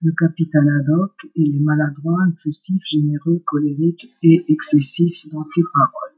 Le capitaine Haddock, il est maladroit, impulsif, généreux, colérique et excessif dans ses paroles.